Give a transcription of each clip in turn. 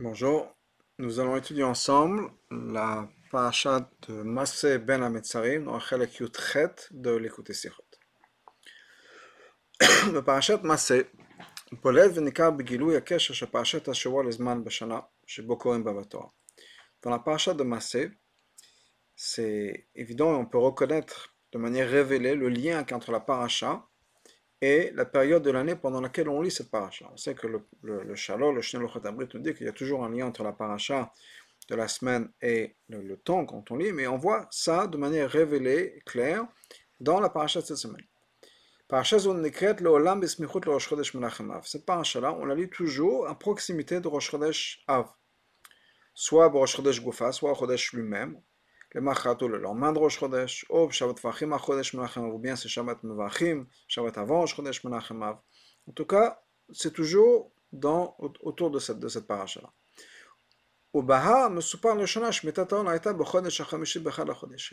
Bonjour, nous allons étudier ensemble la parasha de Masé ben Ametzarim dans Chelek Yutchet de l'écouter Sichot. Le parashat Masé פולט וניכר בגילוי הקשר של פרשת השבוע לזמן בשנה שבו קוראים בה בתורה. Dans la parasha de Masé, c'est évident et on peut reconnaître de manière révélée le lien entre la parasha et la période de l'année pendant laquelle on lit cette paracha. On sait que le, le, le Shalom, le nous dit qu'il y a toujours un lien entre la paracha de la semaine et le, temps quand on lit, mais on voit ça de manière révélée, claire, dans la paracha de cette semaine. Cette paracha-là, on la lit toujours à proximité de Rosh Chodesh Av, soit Rosh Chodesh Gufa, soit Chodesh lui-même, le Machato le lendemain de Rosh Chodesh, ou Shabbat Vachim Chodesh Menachem ou bien c'est Shabbat Mevachim, Shabbat avant Chodesh Menachem En tout cas, c'est toujours dans, autour de cette, de cette paracha-là.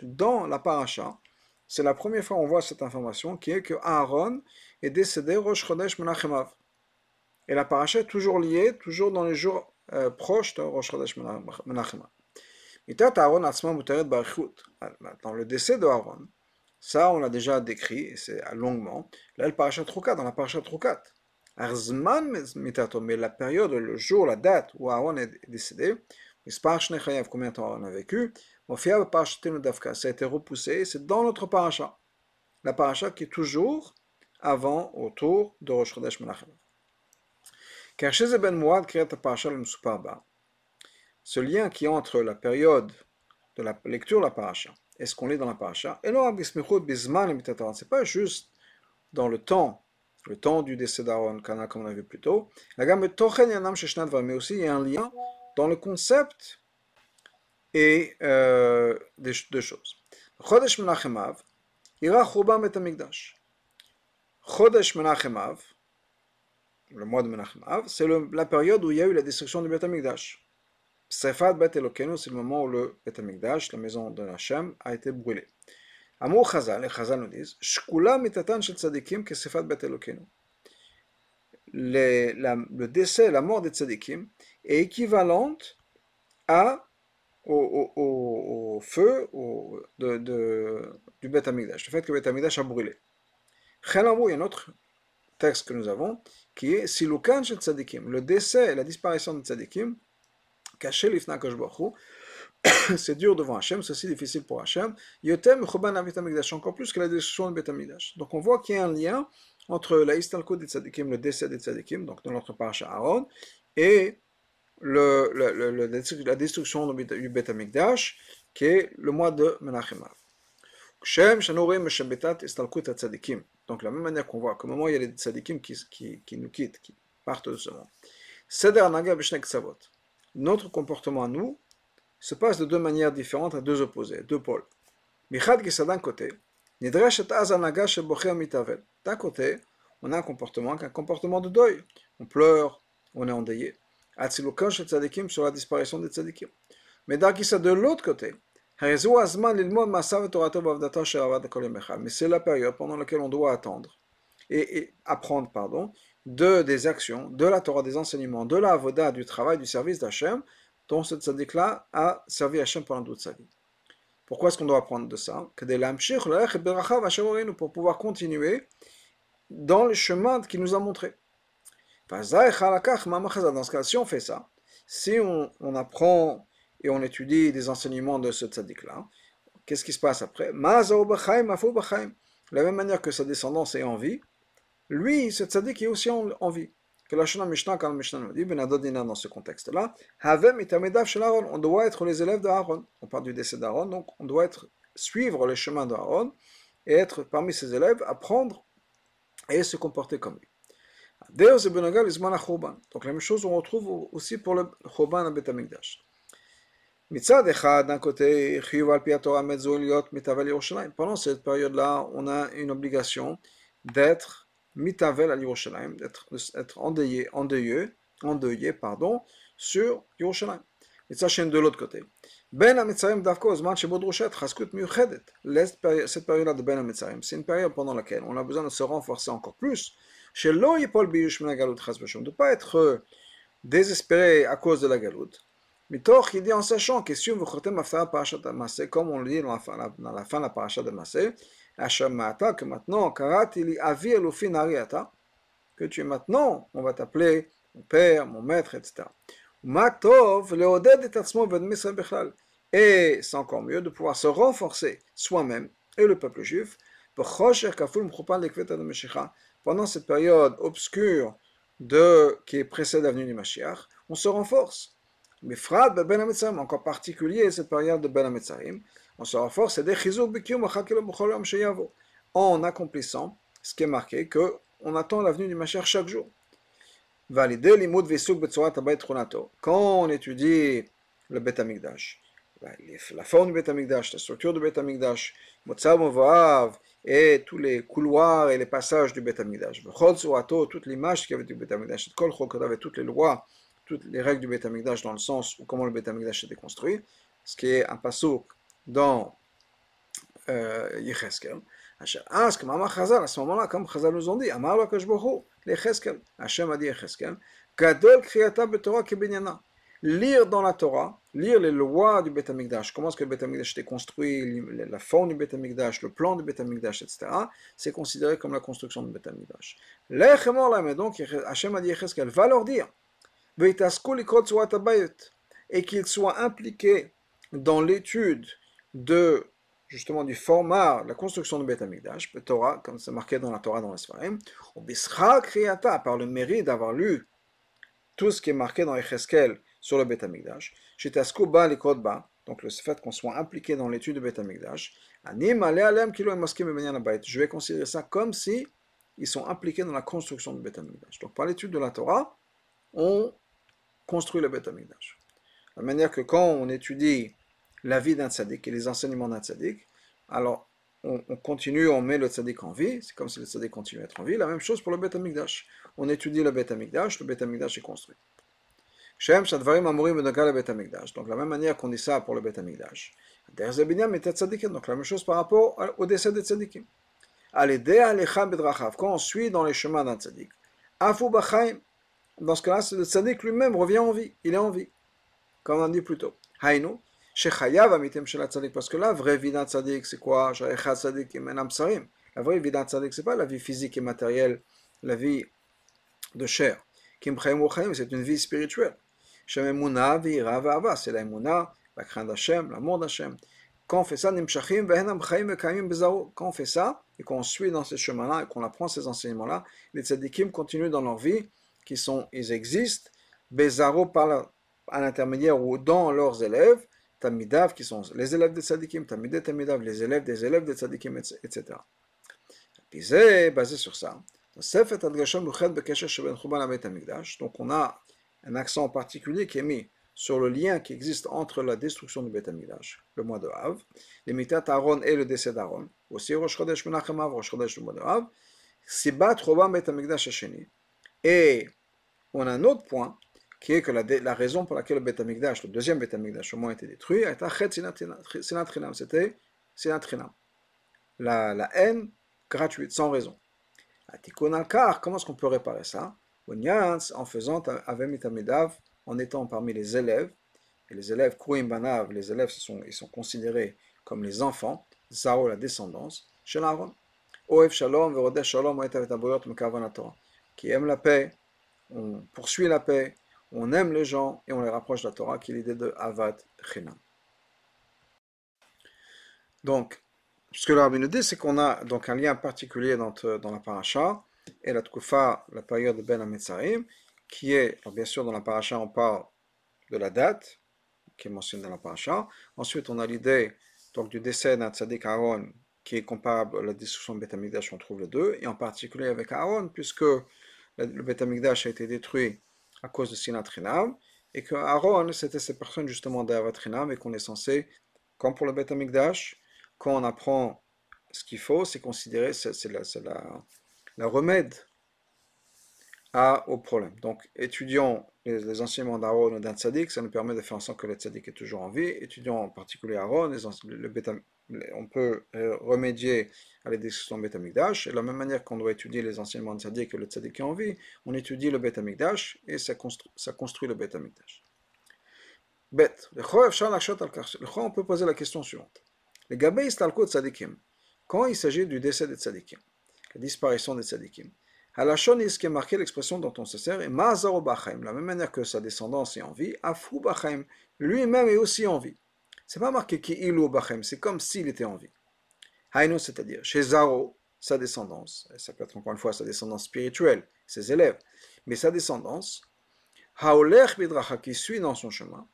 Dans la paracha, c'est la première fois qu'on voit cette information qui est que Aaron est décédé Rosh Chodesh Menachem Et la paracha est toujours liée, toujours dans les jours euh, proches de Rosh Chodesh Menachem Aaron Dans le décès de Aaron, ça on l'a déjà décrit, et c'est longuement, là le parachat Trukat, dans la parachat Trukat. Arzman mitato, mais la période, le jour, la date où Aaron est décédé, combien de temps Aaron a vécu, ça a été repoussé, c'est dans notre paracha. La paracha qui est toujours avant, autour de Rosh Chodesh Menachem. Car chez Ben Mouad, créé la paracha le Msuparba, ce lien qui est entre la période de la lecture de la paracha et ce qu'on lit dans la paracha, et non, c'est pas juste dans le temps, le temps du décès d'Aaron, comme on a vu plus tôt, mais aussi il y a un lien dans le concept et euh, des deux choses. Chodesh Menachem Av, ira Churban Bet Hamikdash. Chodesh Menachem Av, le mois de Menachem Av, c'est la période où il y a eu la destruction du Bet Hamikdash. Sefat Bet Elokenu, c'est le moment où le Bet Amikdash, la maison de Hachem, a été brûlée. Amour Chazal, les Chazal nous disent, Shkula mitatan shel tzadikim ke Sefat Bet Elokenu. Le décès, la mort des tzadikim est équivalente à, au, au, au, feu au, de, de, du Bet Amikdash, le fait que le Bet a brûlé. Chelamou, il y a un autre texte que nous avons qui est Silukan shel tzadikim, le décès et la disparition des tzadikim caché l'ifna c'est dur devant Hachem, c'est aussi difficile pour Hachem. Yotem encore plus que la destruction de Betamigdash. Donc on voit qu'il y a un lien entre la istalko des tzadikim, le décès des tzadikim, donc dans notre paracha Aaron, et le, la destruction du Betamigdash, qui est le mois de Menachem donc, la même manière qu'on voit qu'au moment il y a les tzadikim qui, qui, qui nous quittent, qui partent de ce monde, Notre comportement à nous se passe de deux manières différentes, à deux opposés, deux pôles. Michad qui d'un côté, d'un côté, on a un comportement, un comportement de deuil. On pleure, on est endeuillé. sur la disparition des tzadikim? Mais de l'autre côté, mais c'est la période pendant laquelle on doit attendre et, et apprendre, pardon, de, des actions, de la Torah, des enseignements, de la avoda, du travail, du service d'Hachem, dont ce tzaddik-là a servi Hachem pendant toute sa vie. Pourquoi est-ce qu'on doit apprendre de ça? Pour pouvoir continuer dans le chemin qu'il nous a montré. Dans ce cas, si on fait ça, si on, on apprend et on étudie des enseignements de ce tzaddik-là, qu'est-ce qui se passe après? De la même manière que sa descendance est en vie, lui, ce tzaddik est aussi en, en vie. Que la Mishnah, quand la Mishnah nous dit, Ben Adonina dans ce contexte-là, Havem et Tamedav shel Aaron, on doit être les élèves d'Aaron. On parle du décès d'Aaron, donc on doit être, suivre les chemins d'Aaron et être parmi ses élèves, apprendre et se comporter comme lui. Deus et Benogal Isman Churban. Donc la même chose, on retrouve aussi pour le Churban à Betamikdash. Mitzad Echad, d'un côté, Chiyuv al Piatora Mezzo Eliot Mitaval Yerushalayim. Pendant cette période-là, on a une obligation d'être mitavel à Yerushalayim, d'être être endeuillé, endeuillé, endeuillé, pardon, sur Yerushalayim. Et ça, de l'autre côté. Ben Amitzarim Davko, Zman Shebod Roshet, Chaskut Miuchedet. Cette période-là de Ben Amitzarim, c'est une période pendant laquelle on a besoin de se renforcer encore plus. Chez Lo Yipol Biyush Menagalut Chas De ne pas être désespérés à cause de la galoute. Mitoch, il dit en sachant que si vous comme on le dit dans la fin, la fin de la paracha de Massé, que maintenant, Karat, avi ariata, que tu es maintenant, on va t'appeler mon père, mon maître, etc. Et c'est encore mieux de pouvoir se renforcer soi-même et le peuple juif pendant cette période obscure de, qui précède l'avenue du Mashiach, on se renforce. Mais Frad ben encore particulier cette période de Ben on se renforce en accomplissant ce qui est marqué que on attend l'avenue du Mashiach chaque jour. Quand on étudie le Bet Amikdash, la forme du Bet Amikdash, la structure du Bet Amikdash, et tous les couloirs et les passages du Bet Amikdash, toute l'image qu'il y avait du Bet Amikdash, toutes les lois, toutes les règles du Bet Amikdash dans le sens où comment le Bet Amikdash était construit, ce qui est un passouk dans euh, Yecheskel. À ce moment-là, comme Chazal nous ont dit, Amar Lakashbohu, l'Echeskel, Hachem a dit Echeskel, Gadol Kriyata Betorah Kebenyana. Lire dans la Torah, lire les lois du Beth Amikdash, comment est-ce que le Beth Amikdash était construit, la forme du Beth Amikdash, le plan du Beth Amikdash, etc., c'est considéré comme la construction du Beth Amikdash. mais donc, Hachem a dit Echeskel, va leur dire, et qu'ils soient impliqués dans l'étude de justement du format, la construction du Beth Amikdash, Torah, comme c'est marqué dans la Torah dans l'Esfarim, ou Bisra Kriyata, par le mérite d'avoir lu tout ce qui est marqué dans Echeskel sur le Beth Amikdash, Shitaskuba Likodba, donc le fait qu'on soit impliqué dans l'étude du Beth Amikdash, je vais considérer ça comme si ils sont impliqués dans la construction du Beth. Donc par l'étude de la Torah, on construit le Beth Amikdash. De la manière que quand on étudie la vie d'un tzaddik et les enseignements d'un tzaddik, alors on, continue, on met le tzaddik en vie, c'est comme si le tzaddik continue à être en vie. La même chose pour le Beth Amikdash. On étudie le Beth Amikdash, le Beth Amikdash est construit. Donc la même manière qu'on dit ça pour le Beth Amikdash. Donc la même chose par rapport au décès des tzaddikim. Quand on suit dans les chemins d'un tzaddik, dans ce cas-là, le tzaddik lui-même revient en vie, il est en vie, comme on dit plus tôt. Hainu, parce que la vraie vie d'un tzaddik, c'est quoi La vraie vie c'est pas la vie physique et matérielle, la vie de chair. C'est une vie spirituelle. C'est la la crainte d'Hachem, l'amour d'Hachem. Quand on fait ça, quand on fait ça, et qu'on suit dans ces chemins-là, et qu'on apprend ces enseignements-là, les continuent dans leur vie, ils existent, l'intermédiaire ou dans leurs élèves, Tamidav, qui sont les élèves des tzadikim, Tamidé Tamidav, les élèves des élèves des tzadikim, etc. Puis c'est basé sur ça. Donc on a un accent particulier qui est mis sur le lien qui existe entre la destruction du Beth Amikdash, le mois de Av, les mitat Aaron et le décès d'Aaron, aussi Rosh Chodesh Menachem Av, Rosh Chodesh le mois de Av, Sibat Robam Beth Amikdash Hasheni. Et on a un autre point qui est que la, la, raison pour laquelle le Beth Amikdash, le deuxième Beth Amikdash, au moins été détruit, c'était Sinat Trinam. La, la haine gratuite, sans raison. Comment est-ce qu'on peut réparer ça? En faisant Avemitamedav, en étant parmi les élèves, et les élèves Kouim Banav, les élèves sont, ils sont considérés comme les enfants, Zao, la descendance, chez l'Aaron. Oev Shalom, Verodesh Shalom, qui aime la paix, on poursuit la paix, on aime les gens et on les rapproche de la Torah, qui est l'idée de Avat Chinam. Donc, ce que le nous dit, c'est qu'on a donc un lien particulier dans, la paracha et la Tkufa, la période de Ben Ametzarim, qui est, bien sûr, dans la paracha, on parle de la date, qui est mentionnée dans la paracha. Ensuite, on a l'idée donc du décès d'un tzaddik Aaron, qui est comparable à la destruction de Beth Amikdash, on trouve les deux, et en particulier avec Aaron, puisque le Beth Amikdash a été détruit à cause de Sinat Rinam, et que Aaron, c'était ces personnes justement d'Avat Rinam, et qu'on est censé, comme pour le Beth Amikdash, quand on apprend ce qu'il faut, c'est considéré, c'est la, la, remède au problème. Donc, étudions les, enseignements d'Aaron ou d'un tzaddik, ça nous permet de faire en sorte que le tzaddik est toujours en vie. Étudions en particulier Aaron, le, on peut euh, remédier à la discussions bêta Et de la même manière qu'on doit étudier les enseignements de tzaddik et le tzaddik en vie, on étudie le bêta et ça construit, ça construit le bêta Bet, le on peut poser la question suivante. Les gabé istalko tzaddikim, quand il s'agit du décès des tzaddikim, la disparition des tzaddikim, Halachon est ce qui est marqué l'expression dont on se sert, et Mazaro la même manière que sa descendance est en vie, Afou lui-même est aussi en vie. C'est pas marqué qui ilu Bachaim, c'est comme s'il était en vie. Haïno, c'est-à-dire, chez Zaro, sa descendance, ça peut être encore une fois sa descendance spirituelle, ses élèves, mais sa descendance, Bidracha, qui suit dans son chemin,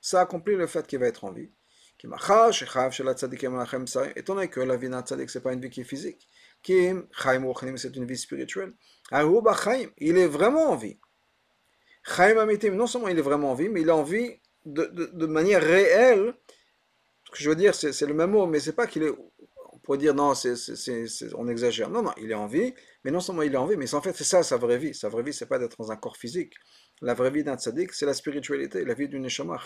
ça accomplit le fait qu'il va être en vie. Étant donné que la vie d'un tzaddik, ce n'est pas une vie qui est physique, c'est une vie spirituelle. Il est vraiment en vie. Non seulement il est vraiment en vie, mais il est en vie de, manière réelle. Ce que je veux dire, c'est le même mot, mais c'est pas qu'il est. On pourrait dire non, on exagère. Non, non, il est en vie, mais non seulement il est en vie, mais en fait, c'est ça sa vraie vie. Sa vraie vie, c'est pas d'être dans un corps physique. La vraie vie d'un tzaddik, c'est la spiritualité, la vie d'une neshama.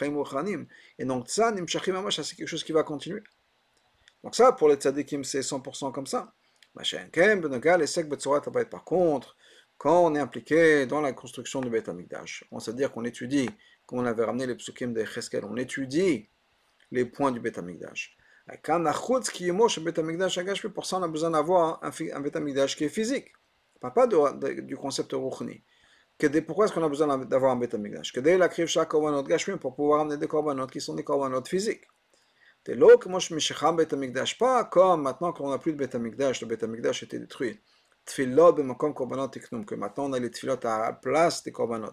Et donc, ça, c'est quelque chose qui va continuer. Donc, ça, pour les tzaddikim, c'est 100% comme ça. Par contre, quand on est impliqué dans la construction du Beth Amikdash, on sait dire qu'on étudie, comme on avait ramené les psukim de Cheskel, on étudie les points du Beth Amikdash. Pour ça, on a besoin d'avoir un, un qui est physique, pas, du concept ruchni. Pourquoi est-ce qu'on a besoin d'avoir un Beth Amikdash Pour pouvoir amener des korbanot qui sont des korbanot physiques. Pas comme maintenant qu'on n'a plus de Beth Amikdash, le Beth Amikdash était détruit. Tfilot b'makom korbanot que maintenant on a les tfilot à la place des korbanot.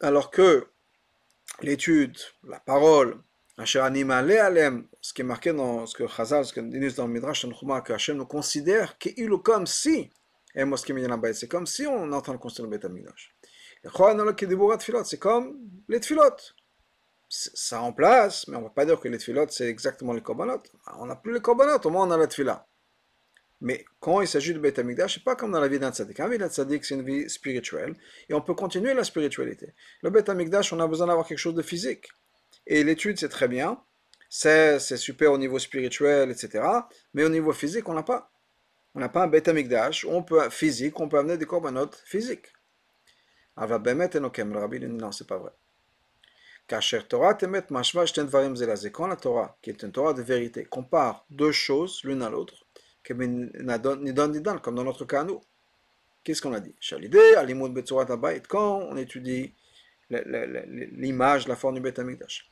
Alors que l'étude, la parole, ce qui est marqué dans ce que Chazal, ce que dit dans le Midrash, que Hachem nous considère comme si, c'est comme si on est en train de construire le Beth. C'est comme les tfilot ça remplace, mais on ne va pas dire que les tfilotes, c'est exactement les korbanot. On n'a plus les korbanot, au moins on a la tfila. Mais quand il s'agit de Beth Amikdash, c'est pas comme dans la vie d'un tzaddik. La vie d'un tzaddik, c'est une vie spirituelle, et on peut continuer la spiritualité. Le Beth Amikdash, on a besoin d'avoir quelque chose de physique. Et l'étude, c'est très bien, c'est super au niveau spirituel, etc. Mais au niveau physique, on n'a pas. On n'a pas un Beth Amikdash, on peut, physique, on peut amener des korbanot physiques. Ava Bemet Enokem, le rabbi dit non, c'est pas vrai. Torah temet Quand la Torah, qui est une Torah de vérité, compare deux choses l'une à l'autre, comme dans notre cas nous, qu'est-ce qu'on a dit? Quand on étudie l'image, la forme du Beth Amikdash.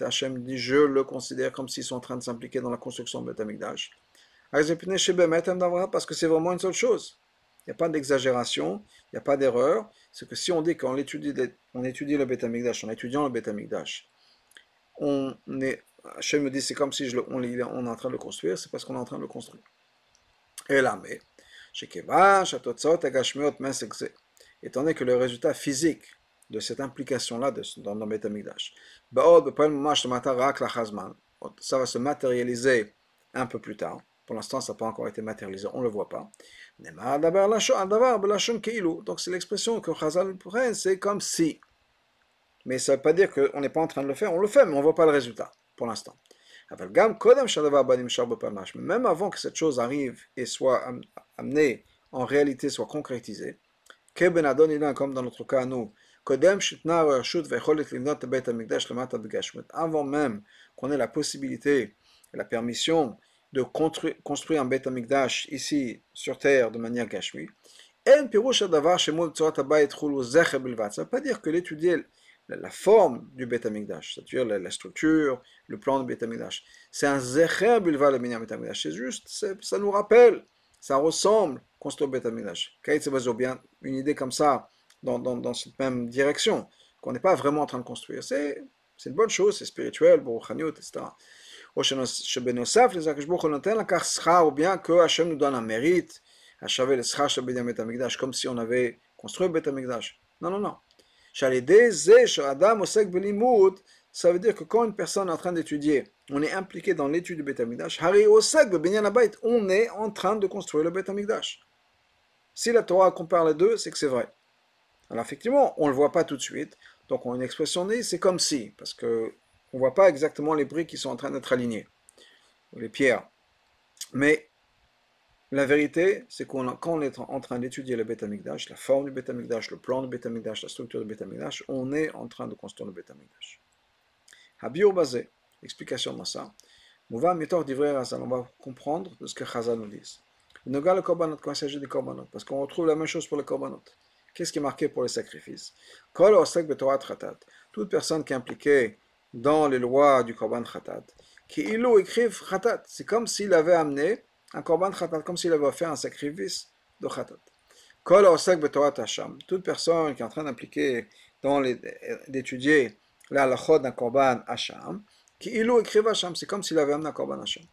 Hashem dit Je le considère comme s'ils sont en train de s'impliquer dans la construction du Beth Amikdash. Parce que c'est vraiment une seule chose. Il n'y a pas d'exagération, il n'y a pas d'erreur. C'est que si on dit qu'on étudie, étudie le Beth en étudiant le Beth on est, Hachem me dit c'est comme si je, on, est en train de le construire, c'est parce qu'on est en train de le construire. Et là, mais, étant donné que le résultat physique de cette implication-là dans le Beth ça va se matérialiser un peu plus tard. Pour l'instant, ça n'a pas encore été matérialisé, on ne le voit pas. Donc c'est l'expression que Chazal prend, c'est comme si. Mais ça ne veut pas dire qu'on n'est pas en train de le faire, on le fait, mais on ne voit pas le résultat, pour l'instant. Même avant que cette chose arrive et soit amenée en réalité, soit concrétisée, comme dans notre cas, nous, avant même qu'on ait la possibilité, la permission de construire un Beth Amikdash ici sur terre de manière gashmi. Ça ne veut pas dire que l'étudier la forme du Beth c'est-à-dire la, structure, le plan du Beth c'est un zecher bilva le Beth Amikdash. C'est juste, ça nous rappelle, ça ressemble construire le Beth Amikdash. bien une idée comme ça, dans, dans, dans cette même direction, qu'on n'est pas vraiment en train de construire. C'est une bonne chose, c'est spirituel, bon, etc ou bien que Hachem nous donne un mérite, comme si on avait construit Beth Amikdash. Non, non, non. Ça veut dire que quand une personne est en train d'étudier on est impliqué dans l'étude du Beth Amikdash, Hari Osag on est en train de construire le Beth Amikdash. Si la Torah compare les deux, c'est que c'est vrai. Alors effectivement, on ne le voit pas tout de suite, donc on a une expression dit c'est comme si, parce que on voit pas exactement les briques qui sont en train d'être alignées, les pierres. Mais la vérité, c'est qu'on est en train d'étudier le Beth Amikdash, la forme du Beth Amikdash, le plan du Beth Amikdash, la structure du Beth Amikdash, on est en train de construire le Beth Amikdash. Habio basé, explication dans ça. On va on va comprendre ce que Chazal nous dit. Le le korbanot, quand il s'agit des korbanot, parce qu'on retrouve la même chose pour les korbanot. Qu'est-ce qui est marqué pour les sacrifices? Toute personne qui est impliquée dans les lois du korban khatat, qui ilou écrivent khatat, c'est comme s'il avait amené un korban khatat, comme s'il avait fait un sacrifice de khatat. Kol toute personne qui est en train d'impliquer, d'étudier la halachot d'un korban hacham, qui ilou écrive hacham, c'est comme s'il avait amené un korban hacham.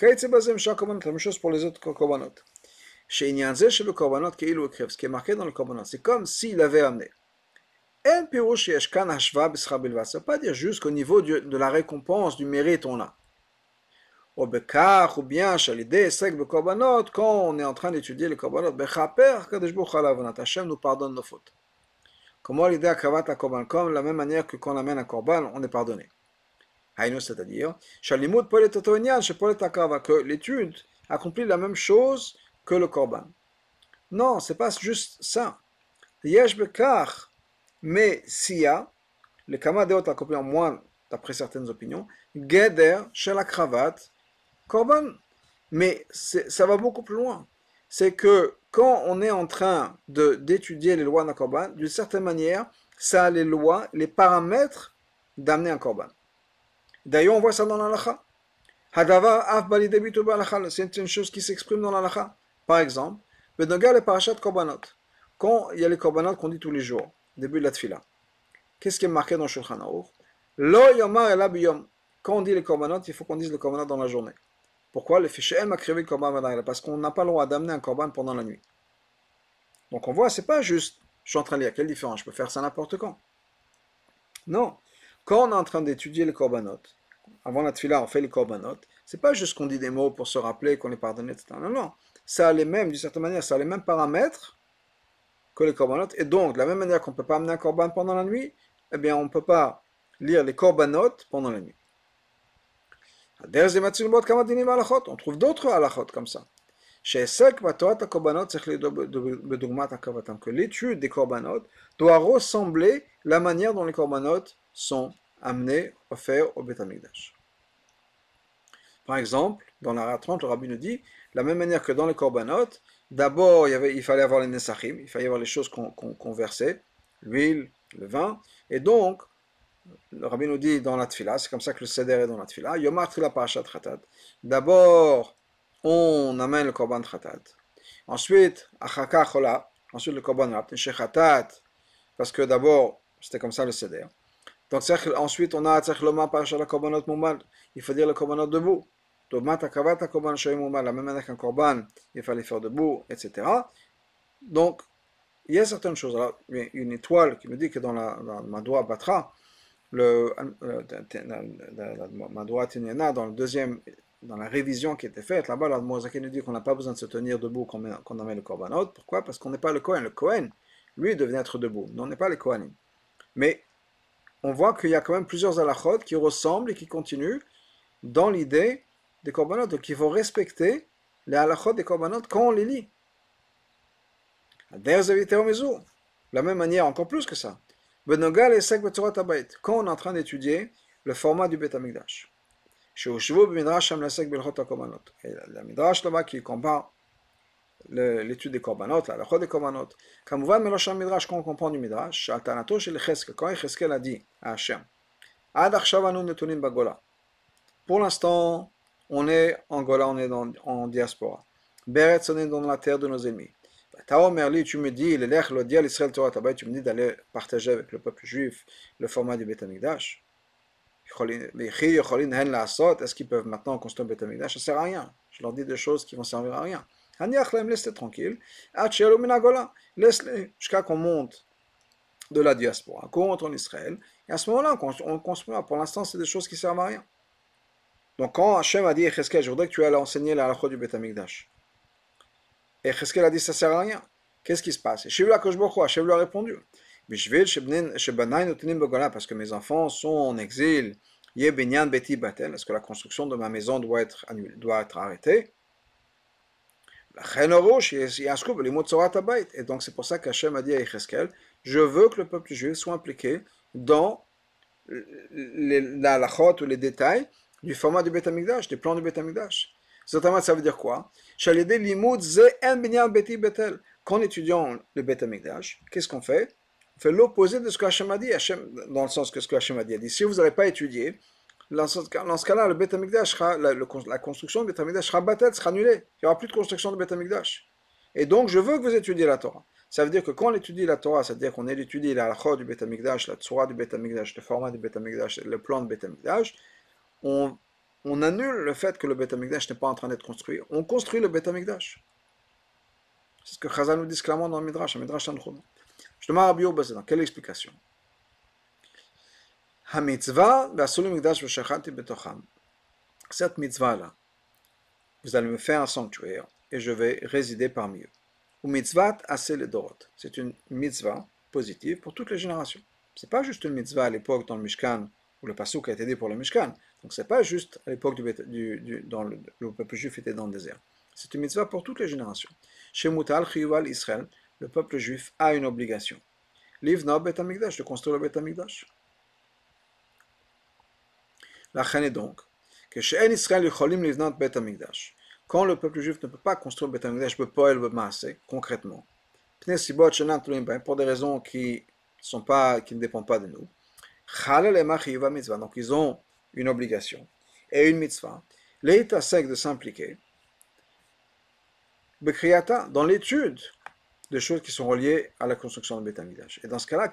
La même chose pour les autres korbanot. Chez Inyanze, chez le korbanot, qui ilou écrive, ce qui est marqué dans le korbanot, c'est comme s'il avait amené. Ça ne veut pas dire juste qu'au niveau de la récompense, du mérite, on a ou bien quand on est en train d'étudier les korbanot, Hashem nous pardonne nos fautes. Comment l'idée à Comme la même manière que quand on amène un korban, on est pardonné. C'est-à-dire, que l'étude accomplit la même chose que le korban. Non, c'est pas juste ça. Mais s'il y a, le kamadeot accomplit en moins, d'après certaines opinions, geder chez Korban. Mais ça va beaucoup plus loin. C'est que quand on est en train d'étudier les lois d'un Korban, d'une certaine manière, ça a les lois, les paramètres d'amener un Korban. D'ailleurs, on voit ça dans l'Alacha. C'est une chose qui s'exprime dans l'Alacha. Par exemple, le les parachat Korbanot. Quand il y a les Korbanot qu'on dit tous les jours, début de la Tfila. Qu'est-ce qui est marqué dans Shulchan Aruch? Lo yomar Quand on dit les Korbanot, il faut qu'on dise les Korbanot dans la journée. Pourquoi le fichier m'a créé le Parce qu'on n'a pas le droit d'amener un korban pendant la nuit. Donc on voit, c'est pas juste, je suis en train de lire, quelle différence? Je peux faire ça n'importe quand. Non. Quand on est en train d'étudier les korbanot, avant la tfila, on fait les korbanot, c'est pas juste qu'on dit des mots pour se rappeler qu'on est pardonné, etc. Non, non. Ça a les mêmes, d'une certaine manière, ça a les mêmes paramètres que les korbanot. Et donc, de la même manière qu'on ne peut pas amener un korban pendant la nuit, eh bien, on ne peut pas lire les korbanot pendant la nuit. On trouve d'autres halachot comme ça. Que l'étude des korbanot doit ressembler la manière dont les korbanot sont amenés, offerts au Beth Par exemple, dans la 30, le rabbi nous dit, la même manière que dans les korbanot, d'abord il, il, fallait avoir les nesachim, il fallait avoir les choses qu'on versait, l'huile, le vin, et donc le rabbi nous dit dans la tfila, c'est comme ça que le seder est dans la tfila, Yomar Tfila Parashat Khatat. D'abord, on amène le korban Khatat. Ensuite, Achaka Chola, ensuite le korban Rapt, Khatat, parce que d'abord, c'était comme ça le seder. Donc, ensuite, on a Tzech Loma Parashat Korbanot Mumad, il faut dire le korbanot debout. Tomata Kavata Korban Shoyim Mumad, la même manière qu'un korban, il fallait faire debout, etc. Donc, il y a certaines choses. Alors, une étoile qui me dit que dans la, dans Madoua Batra, le dans le deuxième, dans la révision qui était faite, là-bas, la nous dit qu'on n'a pas besoin de se tenir debout quand on, met le korbanot. Pourquoi? Parce qu'on n'est pas le Kohen. Le Kohen, lui, devait être debout. Nous, on n'est pas les Kohanim. Mais on voit qu'il y a quand même plusieurs halachot qui ressemblent et qui continuent dans l'idée des korbanot. Donc il faut respecter les halachot des korbanot quand on les lit. La même manière, encore plus que ça. Benogal et Sek Abayit, quand on est en train d'étudier le format du Bet Amigdash. Midrash Amlasek Belchot Korbanot. Et la Midrash là-bas qui compare l'étude des Korbanot, la Lachot des Korbanot. Comme vous voyez, Midrash, quand on comprend du Midrash, Altanato chez le Cheske, quand Cheskel a dit à Hachem, Ad Achshavanu Netunim Bagola. Pour l'instant, on est en Gola, on est dans, en diaspora. Beretz, on est dans la terre de nos ennemis tu me dis, tu me dis d'aller partager avec le peuple juif le format du Beth Amikdash. Est-ce qu'ils peuvent maintenant construire un Beth Amikdash Ça ne sert à rien. Je leur dis des choses qui vont servir à rien. Laisse-les tranquilles. Laisse-les jusqu'à qu'on monte de la diaspora, qu'on rentre en Israël. Et à ce moment-là, on construira. Pour l'instant, c'est des choses qui ne servent à rien. Donc quand Hachem a dit je voudrais que tu ailles enseigner la halakha du Beth Amikdash. Et Cheskel a dit, ça sert à rien. Qu'est-ce qui se passe? Et Shiv Hachem lui a répondu, parce que mes enfants sont en exil, est-ce que la construction de ma maison doit être, annulée, doit être arrêtée. Et donc c'est pour ça qu'Hachem a dit à Yecheskel, je veux que le peuple juif soit impliqué dans les, la halachot ou les détails du format du Beth Amikdash, des plans du Beth Amikdash. ça veut dire quoi? Qu'en étudiant le Beth Amikdash, qu'est-ce qu'on fait? On fait l'opposé de ce que Hachem a dit, dans le sens que ce que Hachem a dit. Si vous n'avez pas étudié, dans ce cas-là, le Beth sera, la, construction du Beth Amikdash sera battelle, sera annulée. Il n'y aura plus de construction de Beth Amikdash. Et donc, je veux que vous étudiez la Torah. Ça veut dire que quand on étudie la Torah, c'est-à-dire qu'on étudie la halakha du Beth Amikdash, la Torah du Beth Amikdash, le format du Beth Amikdash, le plan de Beth Amikdash, on, on annule le fait que le Beth Amikdash n'est pas en train d'être construit. On construit le Beth Amikdash. C'est ce que Chazal nous dit clairement dans le Midrash, le Midrash Tanchum. Je demande à Rabbi dans quelle explication? Cette mitzvah-là, vous allez me faire un sanctuaire et je vais résider parmi eux. Ou mitzvah dorot. C'est une mitzvah positive pour toutes les générations. C'est pas juste une mitzvah à l'époque dans le Mishkan où le pasuk a été dit pour le Mishkan. Donc c'est pas juste à l'époque du, dans le, le, peuple juif était dans le désert. C'est une mitzvah pour toutes les générations. Chez Mutal Chiyuval Israël, le peuple juif a une obligation. Livna Bet de construire le Bet Amigdash. La chaîne est donc que chez Israël quand le peuple juif ne peut pas construire Bet Amikdash concrètement, pour des raisons pas, qui ne dépendent pas de nous, donc ils ont une obligation et une mitzvah, l'état sec de s'impliquer, dans l'étude de choses qui sont reliées à la construction de Bet Et dans ce cas-là,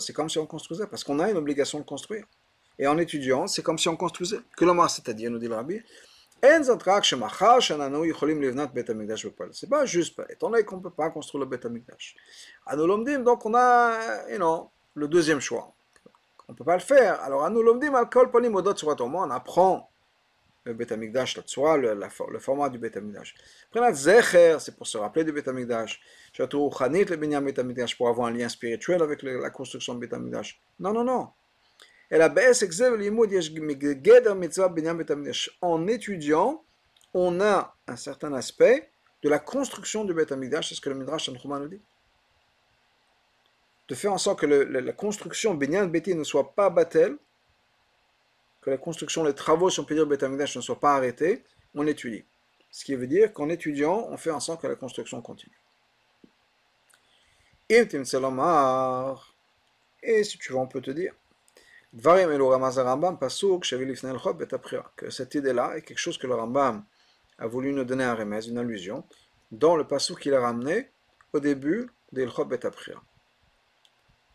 c'est comme si on construisait, parce qu'on a une obligation de construire. Et en étudiant, c'est comme si on construisait. L'homme, c'est-à-dire, nous dit le rabbi, c'est pas juste, étant donné qu'on ne peut pas construire le Bet Amikdash. Anulomdim, donc on a, you know, le deuxième choix. On ne peut pas le faire. Alors, Anulomdim, al-kol polim odot sur on apprend le Bet Amikdash, la tsura, le, le, format du Bet Amikdash. La zecher, c'est pour se rappeler du Bet Amikdash. Chateau Chanit, le Binyan Bet Amikdash, pour avoir un lien spirituel avec la construction du Bet Amikdash. Non, non, non. En étudiant, on a un certain aspect de la construction du Beth Amikdash, c'est ce que le Midrash nous dit. De faire en sorte que la construction Binyan Beti ne soit pas battelle, que la construction, les travaux, si on peut ne soient pas arrêtés, on étudie. Ce qui veut dire qu'en étudiant, on fait en sorte que la construction continue. Et si tu veux, on peut te dire, que cette idée-là est quelque chose que le Rambam a voulu nous donner un remède, une allusion, dans le pasuk qu'il a ramené au début Bet Apria.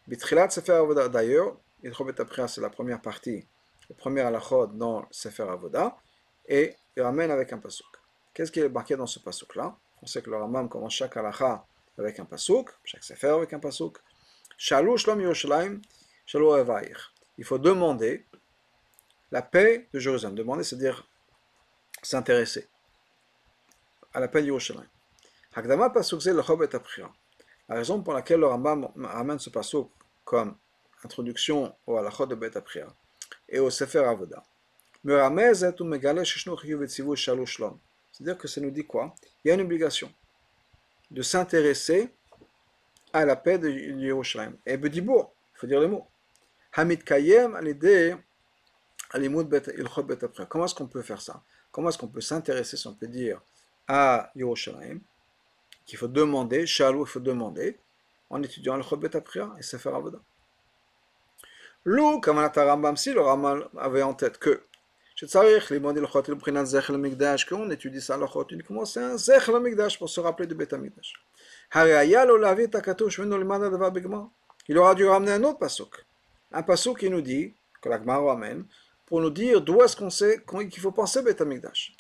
Bitrilat Sefer Avoda, d'ailleurs, Ilchot Bet Apria, c'est la première partie, le premier halachot dans Sefer Avoda, et il ramène avec un pasuk. Qu'est-ce qui est marqué dans ce pasuk-là On sait que le Rambam commence chaque halacha avec un pasuk, chaque Sefer avec un pasuk. Shalou Shlom Yerushalayim, Shalou Evaïr il faut demander la paix de Jérusalem. Demander, c'est-à-dire s'intéresser à la paix de Jérusalem. La raison pour laquelle le Rambam ramène ce pasuk comme introduction au halachot de Bet et au Sefer Avoda, c'est-à-dire que ça nous dit quoi? Il y a une obligation de s'intéresser à la paix de Jérusalem. Et Bedibour, il faut dire le mot. Hamid Kayem Comment est-ce qu'on peut faire ça? Comment est-ce qu'on peut s'intéresser, si on peut dire, à Yerushalayim? Qu'il faut demander, Shalou, il faut demander, en étudiant le Chobet Apria et Sefer Avoda. Lou, comme Rambam, si le Rambam avait en tête que qu'on étudie ça l'achot uniquement, c'est un zech mikdash pour se rappeler du Bet Amikdash. Il aura dû ramener un autre pasuk un passage qui nous dit, que l'Agmar ramène, pour nous dire d'où est-ce qu'on sait qu'il faut penser Beth Amikdash.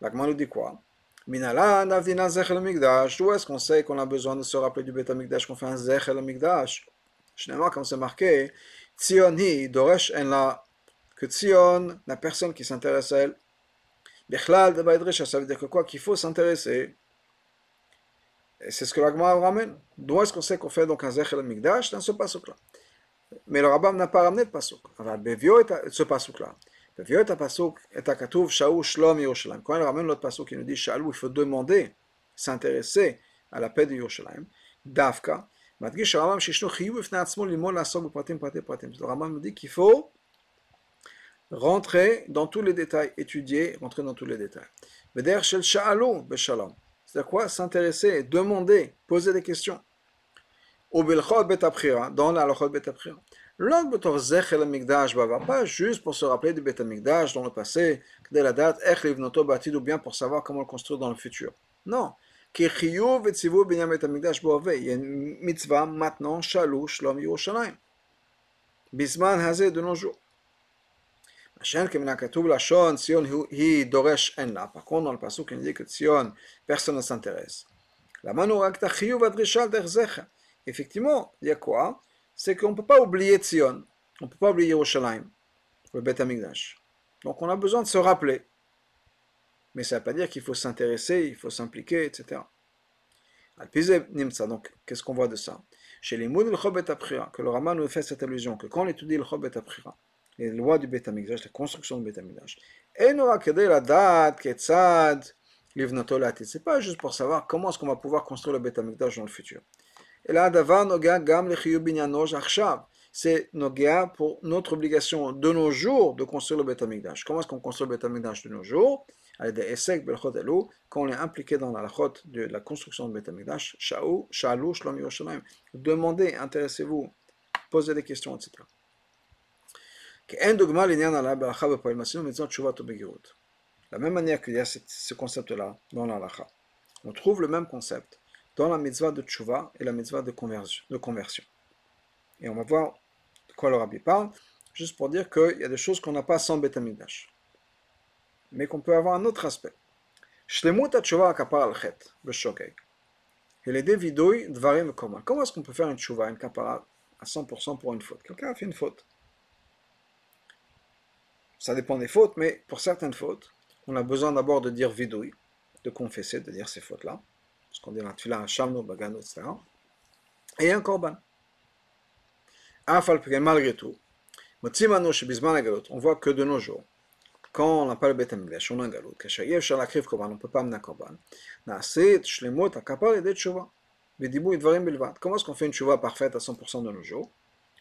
L'Agmar nous dit quoi? Minala navdina zechel Amikdash. D'où est-ce qu'on sait qu'on a besoin de se rappeler du Beth Amikdash, qu'on fait un zechel Amikdash Finalement, comme c'est marqué, Tzioni doresh en la que Tzion, la personne qui s'intéresse à elle, Bechlal de ça veut dire quoi? Qu'il faut s'intéresser. C'est ce que l'Agma ramène. D'où est-ce qu'on sait qu'on fait donc un Zechel Migdash dans ce pasuk-là? Mais le rabbin n'a pas ramené le pasuk. Ce pasuk-là. Beviot et pasuk est à Katouv Shaou Shlom Yerushalayim. Quand il ramène l'autre pasuk, il nous dit Shaou, il faut demander, s'intéresser à la paix de Yerushalayim. Davka. מדגיש הרמב"ם שישנו חיוב בפני עצמו ללמוד לעסוק בפרטים פרטי פרטים. Le Rambam nous dit qu'il faut rentrer dans tous les détails, étudier, rentrer dans tous les détails. Veder shel sha'alu beshalom. C'est-à-dire quoi S'intéresser, demander, poser des questions. Au belchot bet dans la lochot bet pas juste pour se rappeler du bet amigdash dans le passé, dès la date, ou bien pour savoir comment le construire dans le futur. Non. Il y a une mitzvah maintenant, shalou, shlom Yerushalayim. Bisman hazé de nos jours. Par contre, dans le passage qui dit que personne ne s'intéresse. La Effectivement, il y a quoi? C'est qu'on ne peut pas oublier Tzion. On ne peut pas oublier Yerushalayim, le Beth Amikdash. Donc on a besoin de se rappeler. Mais ça ne veut pas dire qu'il faut s'intéresser, il faut s'impliquer, etc. Donc, qu'est-ce qu'on voit de ça? Chez les Moud, que le Raman nous fait cette allusion, que quand on étudie le Chobet Aprira, les lois du Beth Amikdash, la construction du Beth Amikdash. C'est pas juste pour savoir comment est-ce qu'on va pouvoir construire le Beth Amikdash dans le futur. C'est noga pour notre obligation de nos jours de construire le Beth Amikdash. Comment est-ce qu'on construit le Beth Amikdash de nos jours? Quand on est impliqué dans la lachot de la construction Amikdash, sha'u, sha'alu, shlom Yerushalayim. Demandez, intéressez-vous, posez des questions, etc. La même manière qu'il y a ce concept-là dans la on trouve le même concept dans la mitzvah de tchouva et la mitzvah de conversion. De conversion. Et on va voir de quoi le rabbi parle, juste pour dire qu'il y a des choses qu'on n'a pas sans betamidash, mais qu'on peut avoir un autre aspect. Shlemut tchouva kapar al chet, Et les devidoui dvarim Comment est-ce qu'on peut faire une tchouva, une kapara à 100% pour une faute? Quelqu'un a fait une faute. Ça dépend des fautes, mais pour certaines fautes, on a besoin d'abord de dire vidouille, de confesser, de dire ces fautes-là. Ce qu'on dit la shamno, bagano, etc. Et un korban. Malgré tout, on voit que de nos jours, quand on n'a pas le bête on a un galot, on ne peut pas amener un korban. Comment est-ce qu'on fait une chouva parfaite à 100% de nos jours?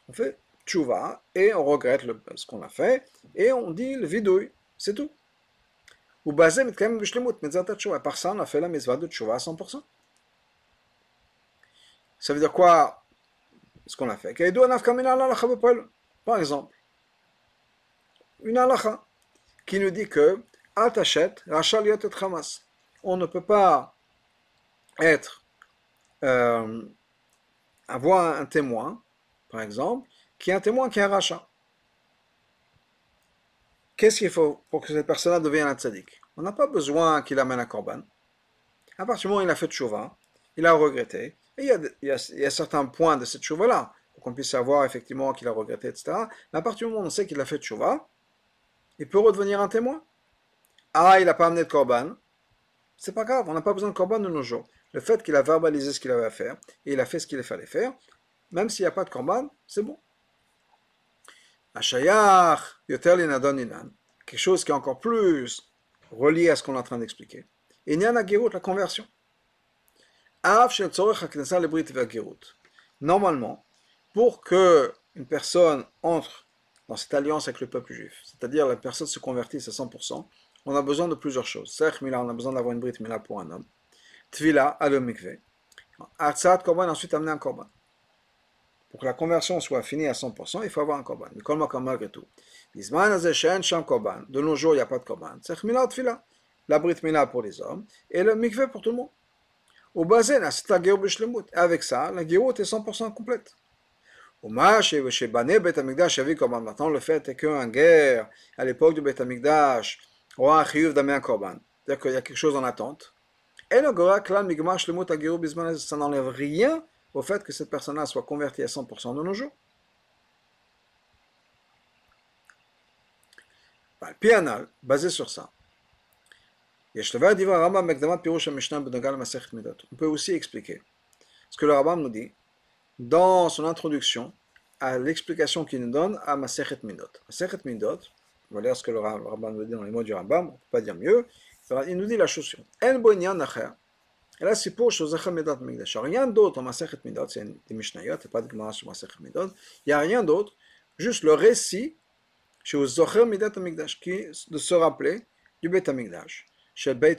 On fait tchouva, et on regrette ce qu'on a fait, et on dit le vidouille, c'est tout. Tchouva. Par ça, on a fait la mitzvah de tchouva à 100%. Ça veut dire quoi ce qu'on a fait? Par exemple, une halakha qui nous dit que on ne peut pas être euh, avoir un témoin, par exemple, qui est un témoin qui est un rachat. Qu'est-ce qu'il faut pour que cette personne-là devienne un tzaddik? On n'a pas besoin qu'il amène un korban. À partir du moment où il a fait tchouva, il a regretté, et il y a, certains points de cette chouva-là, pour qu'on puisse savoir effectivement qu'il a regretté, etc. Mais à partir du moment où on sait qu'il a fait tchouva, il peut redevenir un témoin. Ah, il n'a pas amené de korban. C'est pas grave, on n'a pas besoin de korban de nos jours. Le fait qu'il a verbalisé ce qu'il avait à faire, et il a fait ce qu'il fallait faire, même s'il n'y a pas de korban, c'est bon quelque chose qui est encore plus relié à ce qu'on est en train d'expliquer. Y a la conversion. Normalement, pour que une personne entre dans cette alliance avec le peuple juif, c'est-à-dire la personne se convertisse à 100%, on a besoin de plusieurs choses. on a besoin d'avoir une brite mila pour un homme. Tvila, alom mikve. korban, ensuite amener un korban pour que la conversion soit finie à 100%, il faut avoir un korban. Mais comme malgré tout. De nos jours, il n'y a pas de korban. C'est la brit mila pour les hommes et le mikveh pour tout le monde. Au bazen, c'est la Avec ça, la guérot est 100% complète. Maintenant le fait est qu'un guerre, à l'époque du Bet Amigdash, aura un chiyuv d'amener un korban. C'est-à-dire qu'il y a quelque chose en attente. Et le Gora, Klan Migmar Shlemut ça n'enlève rien au fait que cette personne-là soit convertie à 100% de nos jours. Pianal, basé sur ça. On peut aussi expliquer ce que le Rambam nous dit dans son introduction à l'explication qu'il nous donne à Masechet Midot. Masechet Midot, on va lire ce que le Rambam nous dit dans les mots du Rambam, on ne peut pas dire mieux. Il nous dit la chose suivante. Là, c'est pour Shozachar Medat Migdash. Rien d'autre en Masechet Midot, c'est des Mishnayot, a pas de Gemara sur Masechet Midot. Il n'y a rien d'autre, juste le récit chez Zocher Midat Migdash, qui de se rappeler du Bet Amigdash. Chez Beit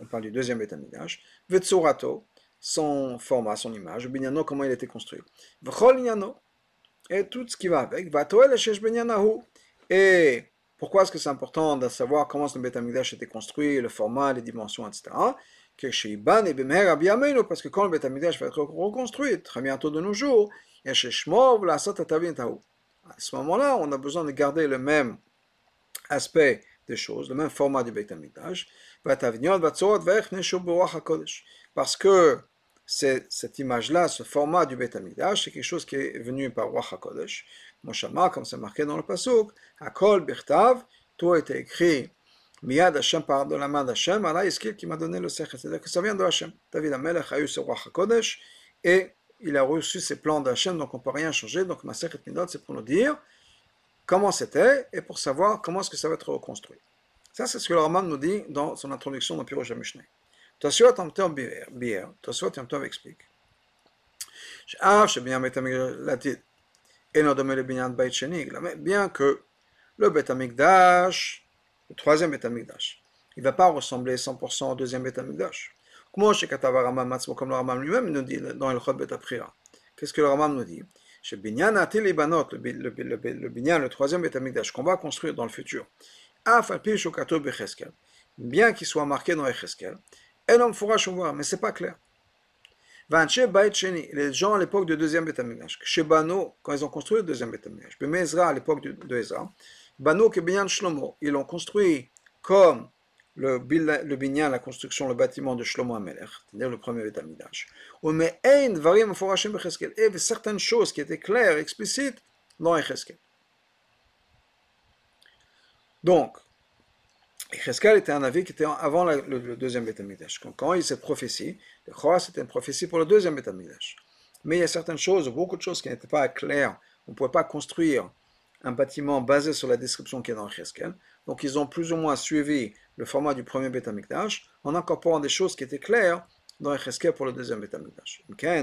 on parle du deuxième Bet Amigdash. Vetsurato, son format, son image. Binyano, comment il été construit. V'chol et tout ce qui va avec. Vatoel Shesh Benyanahu. Et pourquoi est-ce que c'est important de savoir comment ce Bet Amigdash été construit, le format, les dimensions, etc parce que quand le Beth va être reconstruit, très bientôt de nos jours, à ce moment-là, on a besoin de garder le même aspect des choses, le même format du Beth parce que cette image-là, ce format du Beth c'est quelque chose qui est venu par Ruach HaKodesh. Moshama, comme c'est marqué dans le Pasuk, Hakol Birtav, tout a été écrit Miyad Hashem par de la main d'Hashem, Allah Iskil qui m'a donné le sechel. C'est-à-dire que ça vient de Hashem. David Amelech a eu ce roi HaKodesh et il a reçu ses plans d'Hashem, donc on ne peut rien changer. Donc ma sechet Midot, c'est pour nous dire comment c'était et pour savoir comment est-ce que ça va être reconstruit. Ça, c'est ce que le Raman nous dit dans son introduction dans Pirosh Mishneh. Tosfot Yom Tov Bier, Tosfot Yom Tov explique. Bien que le Bet Amikdash le troisième Betamikdash. Il ne va pas ressembler 100% au deuxième Betamikdash. Comme le Ramam lui-même nous dit dans le Chod Betaprira. Qu'est-ce que le Ramam nous dit? Le, Binyan, le troisième Betamikdash, qu'on va construire dans le futur. Bien qu'il soit marqué dans Echeskel, mais c'est pas clair. Les gens à l'époque du deuxième Betamikdash, chez Bano, quand ils ont construit le deuxième Betamikdash, Ezra à l'époque de Ezra, Bano Binyan Shlomo, ils l'ont construit comme le, le binyan, la construction, le bâtiment de Shlomo Amelech, c'est-à-dire le premier Betamidash. Mais il y avait certaines choses qui étaient claires, explicites dans Echeskel. Donc, Echeskel était un avis qui était avant le, deuxième Betamidash. Quand il y a cette prophétie, le Chora c'était une prophétie pour le deuxième Betamidash. Mais il y a certaines choses, beaucoup de choses qui n'étaient pas claires. On ne pouvait pas construire un bâtiment basé sur la description qui est dans Cheskel. Donc ils ont plus ou moins suivi le format du premier Beth en incorporant des choses qui étaient claires dans Cheskel pour le deuxième Beth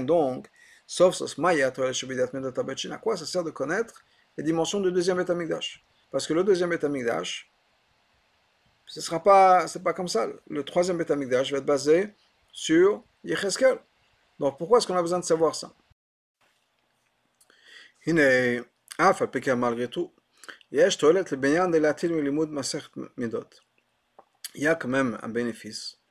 Donc, sauf à quoi ça sert de connaître les dimensions du deuxième Beth Parce que le deuxième Beth ce sera pas, c'est pas comme ça. Le troisième Beth va être basé sur Yecheskel. Donc pourquoi est-ce qu'on a besoin de savoir ça? Ah, malgré tout, il y a quand même un bénéfice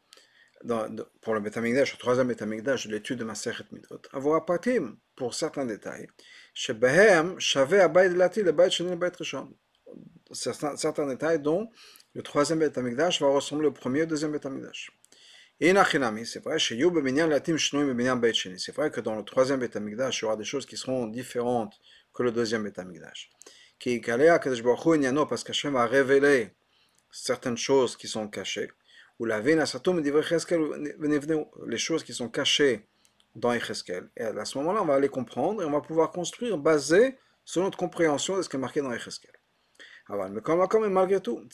pour le Betamigdash, le troisième Betamigdash, de l'étude de Masechet Midot, avoir patim pour certains détails. Shebehem Shave Abayt Latil le Bayt Sheni Bayt Rishon. Certains détails dont le troisième Betamigdash va ressembler au premier et au deuxième Betamigdash. Et c'est vrai, c'est vrai que dans le troisième Betamigdash, il y aura des choses qui seront différentes que le deuxième Betamigdash. Qui parce qu'Hachem a révélé certaines choses qui sont cachées. Ou la les choses qui sont cachées dans Echeskel. Et à ce moment-là, on va les comprendre et on va pouvoir construire basé sur notre compréhension de ce qui est marqué dans Echeskel. Mais comme malgré tout,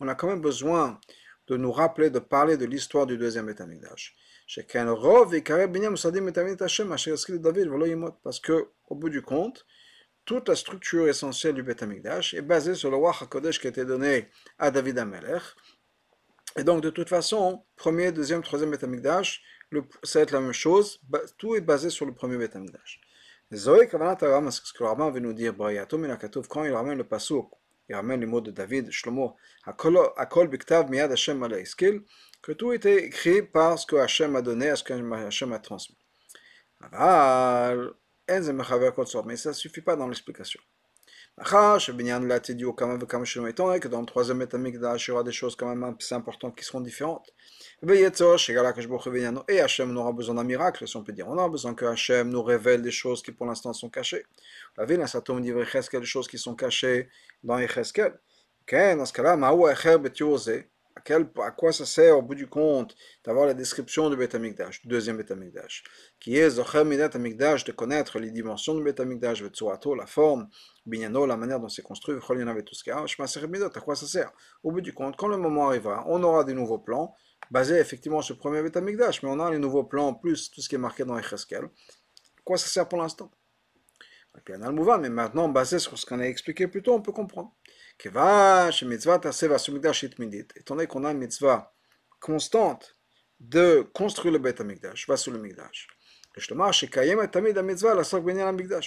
on a quand même besoin de nous rappeler, de parler de l'histoire du deuxième Betamigdash. Parce que, au bout du compte, toute la structure essentielle du Beth est basée sur le roi HaKodesh qui a été donné à David Amelech. Et donc, de toute façon, premier, deuxième, troisième Beth ça va être la même chose. Tout est basé sur le premier Beth Amikdash. Zoé ce que le Rabbin veut nous dire, quand il ramène le Pasuk, il ramène les mots de David, Shlomo, Akol Biktav Miyad Hashem Iskil, que tout était écrit par ce que Hachem a donné, à ce que Hachem a transmis. Mais ça ne suffit pas dans l'explication. Étant donné que dans le troisième Betamikdash, il y aura des choses quand même assez importantes qui seront différentes. Et Hachem aura besoin d'un miracle, si on peut dire. On a besoin que Hachem nous révèle des choses qui pour l'instant sont cachées. La ville, ça tombe dit des choses qui sont cachées dans Echeskel. Dans ce cas-là, à, quoi ça sert au bout du compte d'avoir la description du Beth Amikdash, du deuxième Beth Amikdash, qui est Amikdash, de connaître les dimensions du Beth Amikdash, la forme, la manière dont c'est construit, à quoi ça sert? Au bout du compte, quand le moment arrivera, on aura des nouveaux plans, basés effectivement sur le premier Beth Amikdash, mais on a les nouveaux plans, plus tout ce qui est marqué dans Echeskel. À quoi ça sert pour l'instant? Mais maintenant, basé sur ce qu'on a expliqué plus tôt, on peut comprendre. Étant donné qu'on a une mitzvah constante de construire le Beth Amikdash, va sur le Mikdash.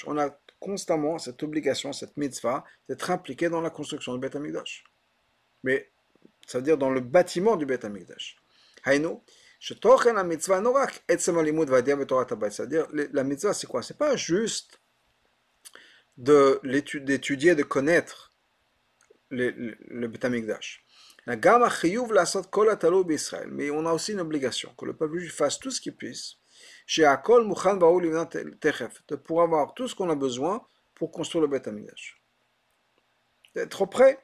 On a constamment cette obligation, cette mitzvah, d'être impliqué dans la construction du Beth Amikdash. Mais, ça veut dire dans le bâtiment du Beth Amikdash. C'est-à-dire, la mitzvah, c'est quoi? C'est pas juste d'étudier, de connaître le, le, le Betamikdash. Mais on a aussi une obligation, que le peuple juif fasse tout ce qu'il puisse, de pour avoir tout ce qu'on a besoin pour construire le Betamikdash. D'être prêt.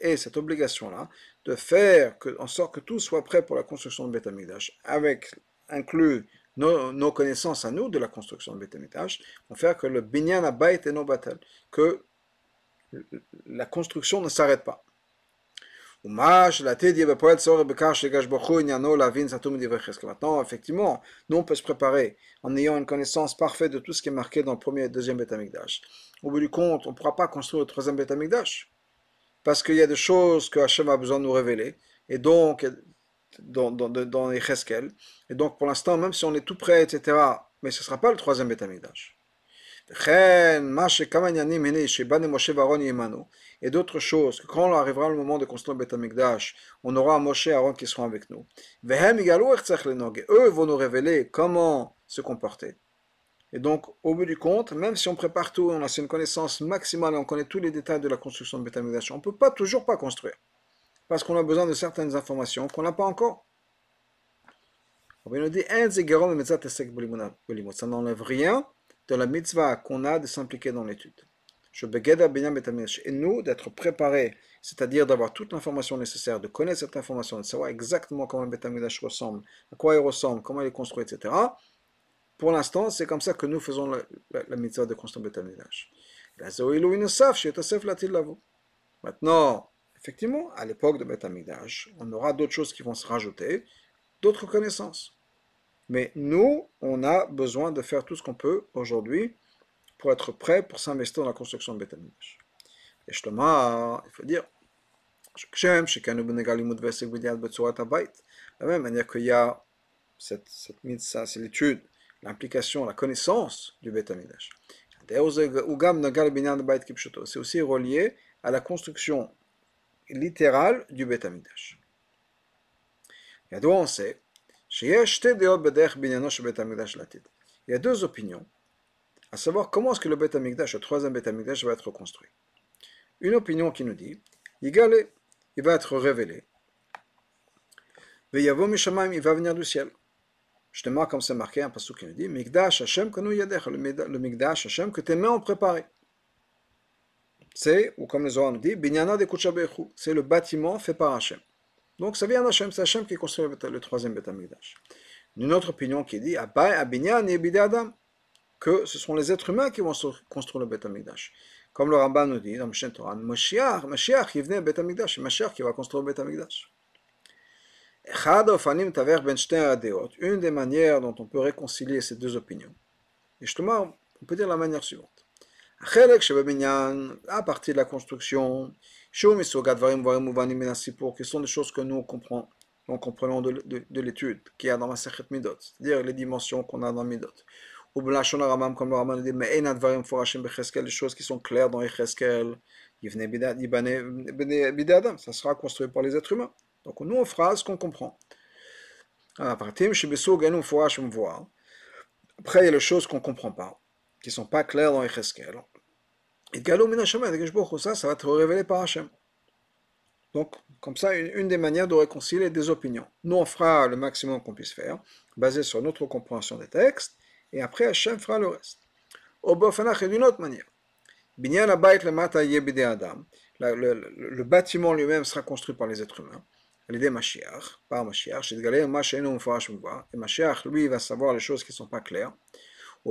Et cette obligation-là, de faire que, en sorte que tout soit prêt pour la construction du Betamikdash, avec inclus nos, connaissances à nous de la construction de Beth vont faire que le binyan abayit et no batel, que la construction ne s'arrête pas. Maintenant, effectivement, nous on peut se préparer en ayant une connaissance parfaite de tout ce qui est marqué dans le premier et le deuxième Beth Au bout du compte, on ne pourra pas construire le troisième Beth parce qu'il y a des choses que Hachem a besoin de nous révéler, et donc dans, les Cheskel. Et donc, pour l'instant, même si on est tout prêt, etc., mais ce ne sera pas le troisième Betamigdash. Et d'autres choses, que quand arrivera le moment de construire le on aura Moshe et Aaron qui seront avec nous. Eux vont nous révéler comment se comporter. Et donc, au bout du compte, même si on prépare tout, on a une connaissance maximale et on connaît tous les détails de la construction de Betamigdash, on ne peut pas toujours pas construire parce qu'on a besoin de certaines informations qu'on n'a pas encore. On nous dit, ça n'enlève rien de la mitzvah qu'on a de s'impliquer dans l'étude. Et nous, d'être préparés, c'est-à-dire d'avoir toute l'information nécessaire, de connaître cette information, de savoir exactement comment le Betamidash ressemble, à quoi il ressemble, comment il est construit, etc. Pour l'instant, c'est comme ça que nous faisons la, mitzvah de construire Betamidash. Maintenant, Effectivement, à l'époque de Beth on aura d'autres choses qui vont se rajouter, d'autres connaissances. Mais nous, on a besoin de faire tout ce qu'on peut aujourd'hui pour être prêt pour s'investir dans la construction de Beth Et justement, il faut dire, de la même manière qu'il y a cette, cette c'est l'étude, l'implication, la connaissance du C'est aussi relié à la construction littéral du Beth Amikdash. Il y a deux opinions, à savoir comment est-ce que le Beth Amikdash, le troisième Beth Amikdash, va être reconstruit. Une opinion qui nous dit, il va être révélé. il va venir du ciel. Justement, comme c'est marqué, un passage qui nous dit, Mikdash Hashem le Mikdash Hashem que tes mains ont préparé c'est, ou comme les Zohar nous dit, Binyana de c'est le bâtiment fait par Hachem. Donc ça vient d'Hachem, c'est Hachem qui construit le troisième Beth Une autre opinion qui dit, Abinyan et Adam, que ce sont les êtres humains qui vont construire le Beth Comme le Ramban nous dit dans le Torah, Mashiach, Mashiach, il venait Beth Amikdash, Mashiach qui va construire le Beth Une des manières dont on peut réconcilier ces deux opinions, et justement, on peut dire la manière suivante à partir de la construction, qui sont des choses que nous comprenons, nous comprenons de, de, de l'étude qu'il y a dans la Sechet Midot, c'est-à-dire les dimensions qu'on a dans Midot. Ou Ramam, comme le Ramam dit, mais des choses qui sont claires dans Echeskel, ça sera construit par les êtres humains. Donc nous on fera ce qu'on comprend. Après il y a les choses qu'on ne comprend pas. qui ne sont pas clairs dans Echeskel. Et Galou ça, ça va être révélé par Hachem. Donc, comme ça, une, des manières de réconcilier des opinions. Nous, on fera le maximum qu'on puisse faire, basé sur notre compréhension des textes, et après, Hachem fera le reste. Au Bofanach, d'une autre manière. Binyan le Adam. Le bâtiment lui-même sera construit par les êtres humains. L'idée Mashiach, par Mashiach, et Mashiach, lui, va savoir les choses qui ne sont pas claires. Et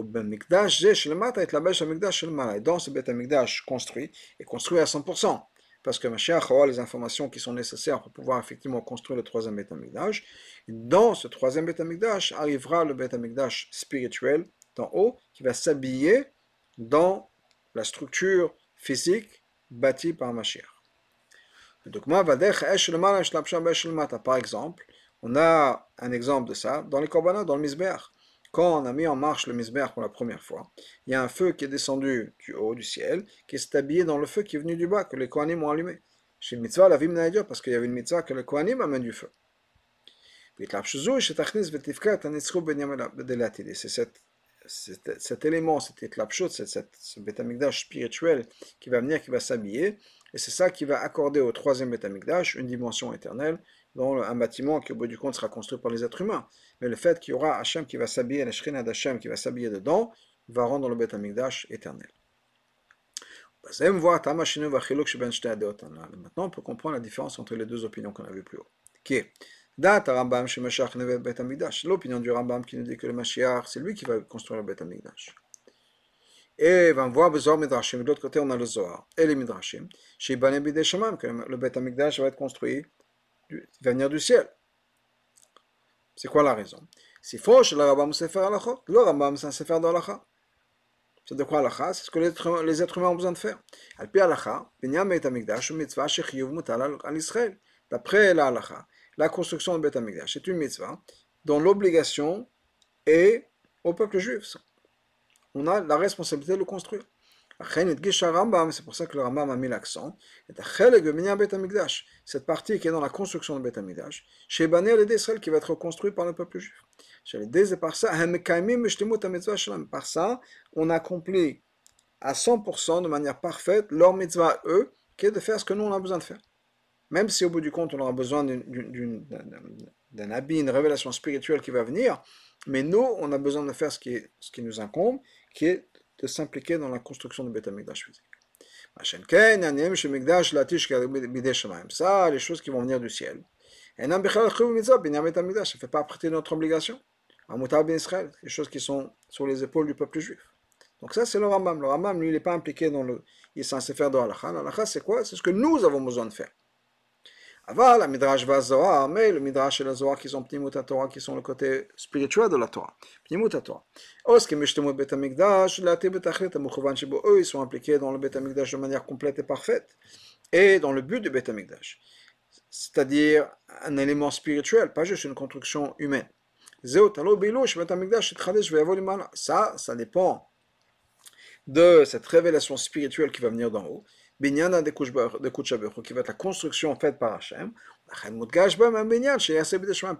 dans ce Beth Amikdash construit, et construit à 100%, parce que Mashiach aura les informations qui sont nécessaires pour pouvoir effectivement construire le troisième Beth Amikdash. Dans ce troisième Beth Amikdash arrivera le Beth Amikdash spirituel d'en haut, qui va s'habiller dans la structure physique bâtie par Mashiach. Par exemple, on a un exemple de ça dans les Korbanot, dans le Misbeach. Quand on a mis en marche le Misbeach pour la première fois, il y a un feu qui est descendu du haut du ciel, qui est habillé dans le feu qui est venu du bas, que les Kohanim ont allumé. Chez mitzvah, la vim parce qu'il y avait une mitzvah que les Kohanim amènent du feu. C'est cette cet élément, cet éclapshot, ce bétamigdash spirituel qui va venir, qui va s'habiller, et c'est ça qui va accorder au troisième bétamigdash une dimension éternelle, dans un bâtiment qui au bout du compte sera construit par les êtres humains. Mais le fait qu'il y aura Hachem qui va s'habiller, la Shrina d'Hachem qui va s'habiller dedans, va rendre le bétamigdash éternel. Maintenant, on peut comprendre la différence entre les deux opinions qu'on a vues plus haut. Qui est L'opinion du Rambam qui nous dit que le Mashiach, c'est lui qui va construire le Bet Amigdash. Et on voit Bezor Midrashim, de l'autre côté on a le Zohar et les Midrashim, chez Bideshamam, que le Bet Amigdash va être construit, venir du ciel. C'est quoi la raison? C'est faux chez le Rambam Sefer Alachot. Le Rambam c'est un Sefer d'Alacha. C'est de quoi Alacha C'est ce que les êtres humains ont besoin de faire. Al-Pi Alacha, Binyam Bet Amigdash, mitzvah shechiyuv mutal al Israël. D'après la Alacha, la construction de Beth Amikdash. C'est une mitzvah dont l'obligation est au peuple juif. On a la responsabilité de le construire. C'est pour ça que le Rambam a mis l'accent. Cette partie qui est dans la construction de Beth Amikdash, chez Bané d'Israël qui va être construit par le peuple juif. Par ça, on accomplit à 100% de manière parfaite leur mitzvah, eux, qui est de faire ce que nous on a besoin de faire. Même si au bout du compte, on aura besoin d'un habit, une révélation spirituelle qui va venir, mais nous, on a besoin de faire ce qui, ce qui nous incombe, qui est de s'impliquer dans la construction du Beth Amikdash physique. Ça, les choses qui vont venir du ciel. Ça ne fait pas partie de notre obligation. Les choses qui sont sur les épaules du peuple juif. Donc ça, c'est le Rambam. Le Rambam, lui, il n'est pas impliqué dans le... Il est censé faire de halakha. Halakha, c'est quoi? C'est ce que nous avons besoin de faire. Avant, la Midrash va Zohar, mais le Midrash et la Zohar qui sont Pnimut Torah, qui sont le côté spirituel de la Torah. Pnimut Torah. Oske Bet la eux, ils sont impliqués dans le Bet Amikdash de manière complète et parfaite, et dans le but du Bet Amikdash. C'est-à-dire un élément spirituel, pas juste une construction humaine. Ça, ça dépend de cette révélation spirituelle qui va venir d'en haut. Binyana de qui va être la construction faite par Hachem.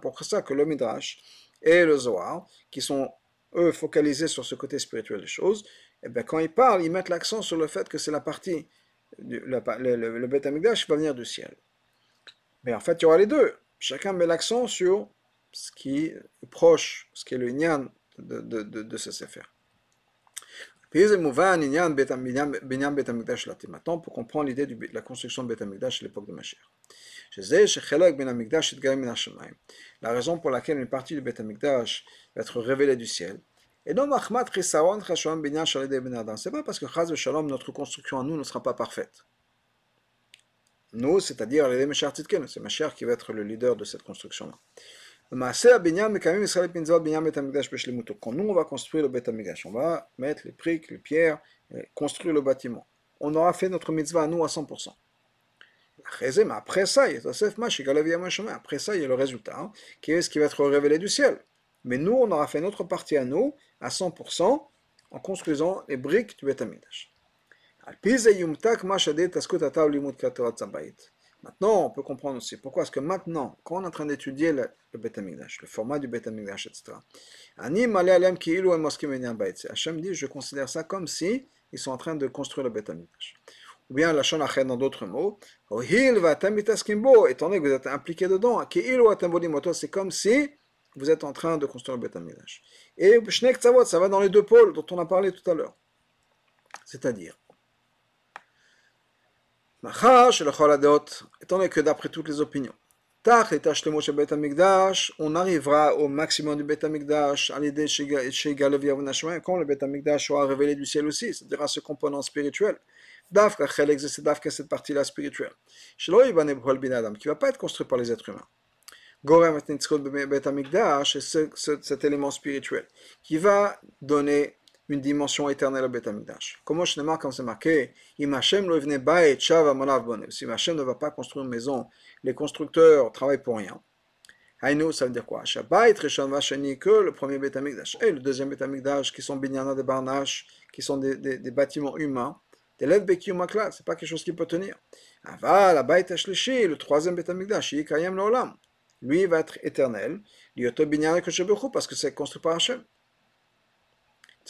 Pour ça que le Midrash et le Zohar, qui sont eux focalisés sur ce côté spirituel des choses, et eh bien, quand ils parlent, ils mettent l'accent sur le fait que c'est la partie, le, le, le, Beth qui va venir du ciel. Mais en fait, il y aura les deux. Chacun met l'accent sur ce qui est proche, ce qui est le nyan de, de, de, de ce sefer. Maintenant, pour comprendre l'idée de la construction de Beth Amikdash à l'époque de Mashiach. La raison pour laquelle une partie du Beth Amikdash va être révélée du ciel. Et c'est pas parce que notre construction à nous ne sera pas parfaite. Nous, c'est-à-dire c'est Mashiach qui va être le leader de cette construction-là. Quand nous, on va construire le Beth on va mettre les briques, les pierres, construire le bâtiment. On aura fait notre mitzvah à nous à 100%. Mais après ça, il y a après ça, il y a le résultat, hein, qui est ce qui va être révélé du ciel. Mais nous, on aura fait notre partie à nous, à 100%, en construisant les briques du Beth Amikdash. Maintenant, on peut comprendre aussi pourquoi est-ce que maintenant, quand on est en train d'étudier le, le Beth le format du Beth Amikdash, etc., Hachem dit, je considère ça comme si ils sont en train de construire le Beth. Ou bien la Shonachet dans d'autres mots, étant donné que vous êtes impliqué dedans, c'est comme si vous êtes en train de construire le Beth Amikdash. Et ça va dans les deux pôles dont on a parlé tout à l'heure. C'est-à-dire, étant donné que d'après toutes les opinions, on arrivera au maximum du Beth Amikdash à l'idée quand le Beth Amikdash sera révélé du ciel aussi, c'est-à-dire à ce component spirituel. Dafka c'est Dafka cette partie-là spirituelle. Qui ne va pas être construit par les êtres humains. Gorem Beth Amikdash, c'est cet élément spirituel qui va donner une dimension éternelle au Beth Amikdash. Comment je ne comme c'est marqué, si Hachem ne va pas construire une maison, les constructeurs travaillent pour rien. Haïnou, ça veut dire quoi? Shabbat, Rishon que le premier Beth Amikdash et le deuxième Beth Amikdash, qui sont Binyana de Barnash, qui sont des, bâtiments humains, c'est pas quelque chose qui peut tenir. Aval, Abayt Ashlishi, le troisième Beth Amikdash, Yikayem Lolam, lui va être éternel, Lyoto Binyana parce que c'est construit par Hachem.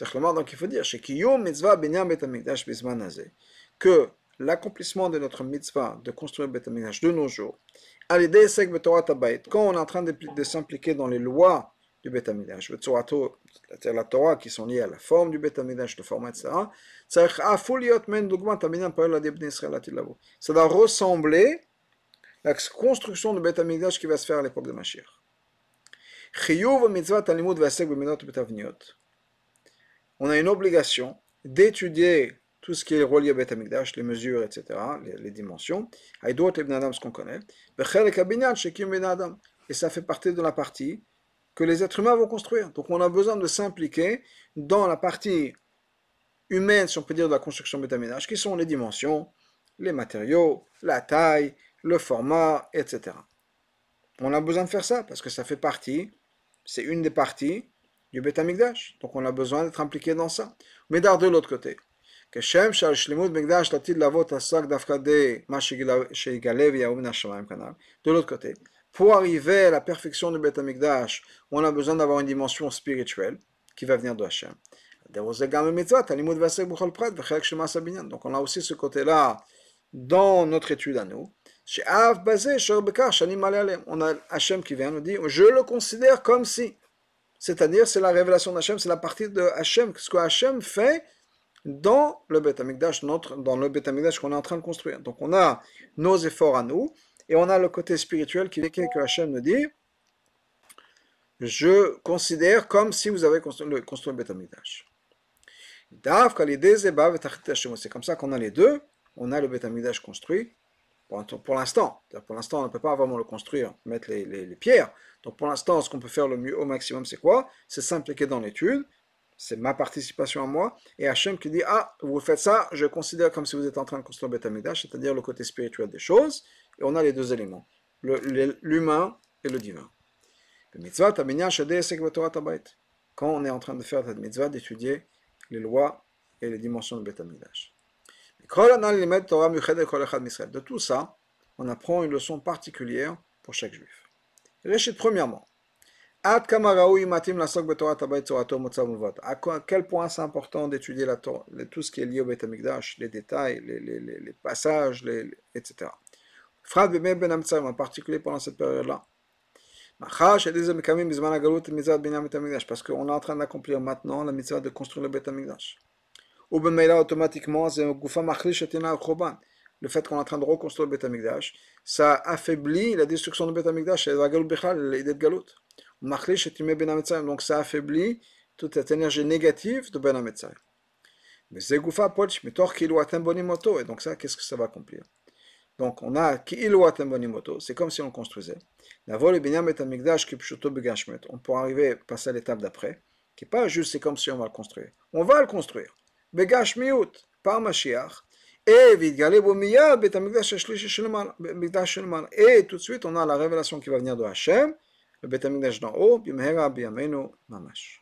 Donc il faut dire, que l'accomplissement de notre mitzvah de construire Bet de nos jours, quand on est en train de, de s'impliquer dans les lois du Bet c'est-à-dire la Torah qui sont liées à la forme du Bet le format, etc., ça doit ressembler à la construction du Bet qui va se faire à l'époque de Mashiach on a une obligation d'étudier tout ce qui est relié à Beth Amikdash, les mesures, etc., les, les dimensions, Aïdot Ibn Adam, ce qu'on connaît, et ça fait partie de la partie que les êtres humains vont construire. Donc on a besoin de s'impliquer dans la partie humaine, si on peut dire, de la construction Beth Amikdash, qui sont les dimensions, les matériaux, la taille, le format, etc. On a besoin de faire ça parce que ça fait partie, c'est une des parties du Beth Amikdash. Donc on a besoin d'être impliqué dans ça. Mais de l'autre côté, De l'autre côté, pour arriver à la perfection du Beth Amikdash, on a besoin d'avoir une dimension spirituelle qui va venir de Hachem. Donc on a aussi ce côté-là dans notre étude à nous. On a Hachem qui vient nous dire, je le considère comme si. C'est-à-dire, c'est la révélation d'Hachem, c'est la partie de Hachem, ce que Hachem fait dans le Beth Amikdash, notre, dans le qu'on est en train de construire. Donc, on a nos efforts à nous, et on a le côté spirituel qui est que Hachem nous dit Je considère comme si vous avez construit le, construit le Beth Amikdash. C'est comme ça qu'on a les deux. On a le Beth Amikdash construit pour, l'instant. Pour l'instant, on ne peut pas vraiment le construire, mettre les, pierres. Donc pour l'instant, ce qu'on peut faire le mieux au maximum, c'est quoi? C'est s'impliquer dans l'étude. C'est ma participation à moi. Et Hachem qui dit, ah, vous faites ça, je considère comme si vous êtes en train de construire Beth c'est-à-dire le côté spirituel des choses. Et on a les deux éléments, l'humain et le divin. Quand on est en train de faire cette mitzvah, d'étudier les lois et les dimensions de Beth de tout ça, on apprend une leçon particulière pour chaque juif. Réchit premièrement, à quel point c'est important d'étudier tout ce qui est lié au Beth Amikdash, les détails, les, passages, etc. Ben en particulier pendant cette période-là. Parce qu'on est en train d'accomplir maintenant la mitzvah de construire le Beth Amikdash. Ou là automatiquement, le fait qu'on est en train de reconstruire le Betamikdash, ça affaiblit la destruction du Betamikdash, et la Galout Bechal, l'idée de Galout. Machlish et Ben donc ça affaiblit toute cette énergie négative de Ben Ametzai. Mais Zegoufa Poch, Mitor Kilouatem Bonimoto, et donc ça, qu'est-ce que ça va accomplir? Donc on a Kilouatem Bonimoto, c'est comme si on construisait. La vol Binyam Betamikdash Kipshuto Begashmet, on peut arriver, passer à l'étape d'après, qui n'est pas juste c'est comme si on va le construire. On va le construire. Begashmiut, par Mashiach, et tout de suite on a la révélation qui va venir de Hachem, le Bet d'en haut, bimhera biyamenu mamash.